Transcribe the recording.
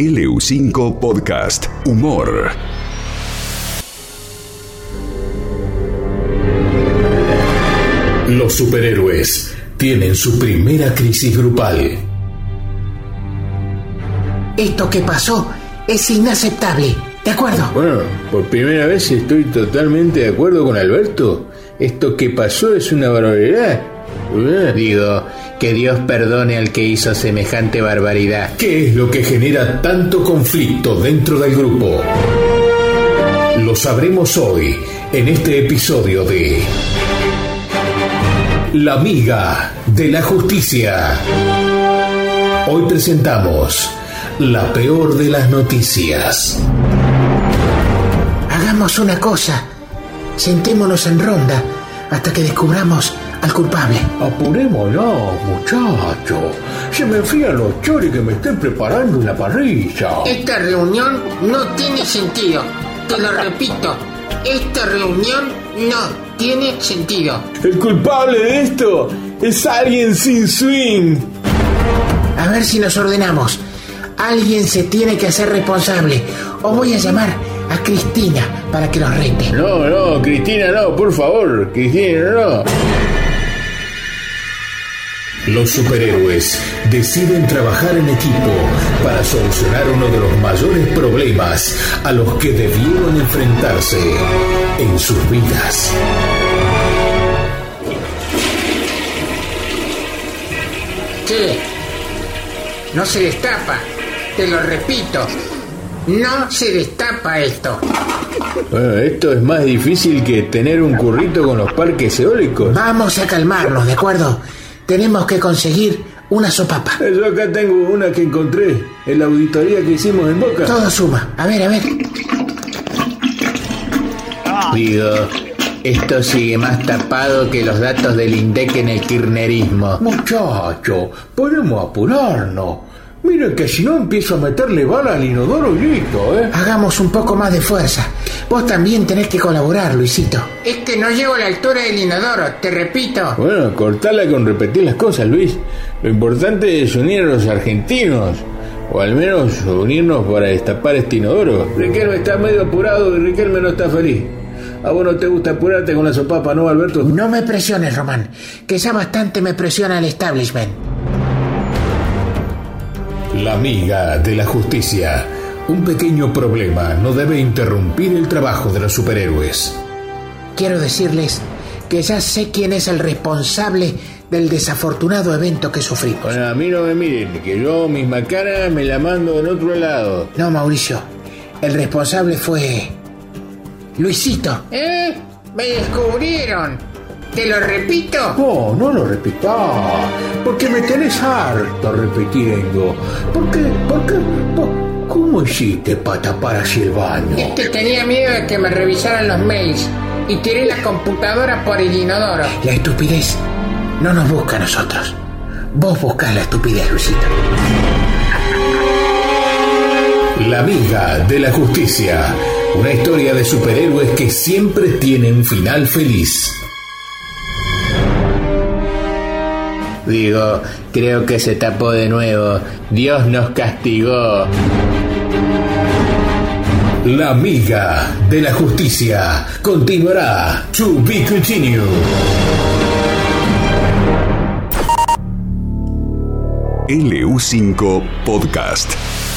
LU5 Podcast Humor. Los superhéroes tienen su primera crisis grupal. Esto que pasó es inaceptable. ¿De acuerdo? Bueno, por primera vez estoy totalmente de acuerdo con Alberto. Esto que pasó es una barbaridad. Eh, Digo, que Dios perdone al que hizo semejante barbaridad. ¿Qué es lo que genera tanto conflicto dentro del grupo? Lo sabremos hoy en este episodio de La amiga de la justicia. Hoy presentamos la peor de las noticias. Hagamos una cosa. Sentémonos en ronda hasta que descubramos al culpable. Apurémonos, muchacho. Se me enfrían los choris que me estén preparando en la parrilla. Esta reunión no tiene sentido. Te lo repito. Esta reunión no tiene sentido. El culpable de esto es alguien sin swing. A ver si nos ordenamos. Alguien se tiene que hacer responsable. O voy a llamar a Cristina para que nos rete. No, no, Cristina, no, por favor. Cristina, no. Los superhéroes deciden trabajar en equipo para solucionar uno de los mayores problemas a los que debieron enfrentarse en sus vidas. ¿Qué? No se destapa. Te lo repito. No se destapa esto. Bueno, esto es más difícil que tener un currito con los parques eólicos. Vamos a calmarnos, ¿de acuerdo? Tenemos que conseguir una sopapa. Yo acá tengo una que encontré en la auditoría que hicimos en Boca. Todo suma. A ver, a ver. Digo, esto sigue más tapado que los datos del INDEC en el kirchnerismo. Muchacho, podemos apurarnos. Mira que si no empiezo a meterle bala al inodoro y listo, ¿eh? Hagamos un poco más de fuerza. Vos también tenés que colaborar, Luisito. Es que no llego a la altura del inodoro, te repito. Bueno, cortala con repetir las cosas, Luis. Lo importante es unir a los argentinos. O al menos unirnos para destapar este inodoro. Riquelme está medio apurado y Riquelme no está feliz. ¿A vos no te gusta apurarte con la sopapa, no, Alberto? No me presiones, Román, que ya bastante me presiona el establishment. La amiga de la justicia. Un pequeño problema no debe interrumpir el trabajo de los superhéroes. Quiero decirles que ya sé quién es el responsable del desafortunado evento que sufrimos. Bueno, a mí no me miren, que yo mis macanas me la mando en otro lado. No, Mauricio, el responsable fue... Luisito. ¿Eh? Me descubrieron. ¿Te lo repito? No, no lo repitás, porque me tenés harto repitiendo. ¿Por qué? ¿Por qué? ¿Por- ¿Cómo hiciste para tapar así el baño? Es que tenía miedo de que me revisaran los mails y tiré la computadora por el inodoro. La estupidez no nos busca a nosotros. Vos buscás la estupidez, Luisito. La amiga de la justicia. Una historia de superhéroes que siempre tiene un final feliz. Digo, creo que se tapó de nuevo. Dios nos castigó. La amiga de la justicia continuará. To be continued. LU5 Podcast.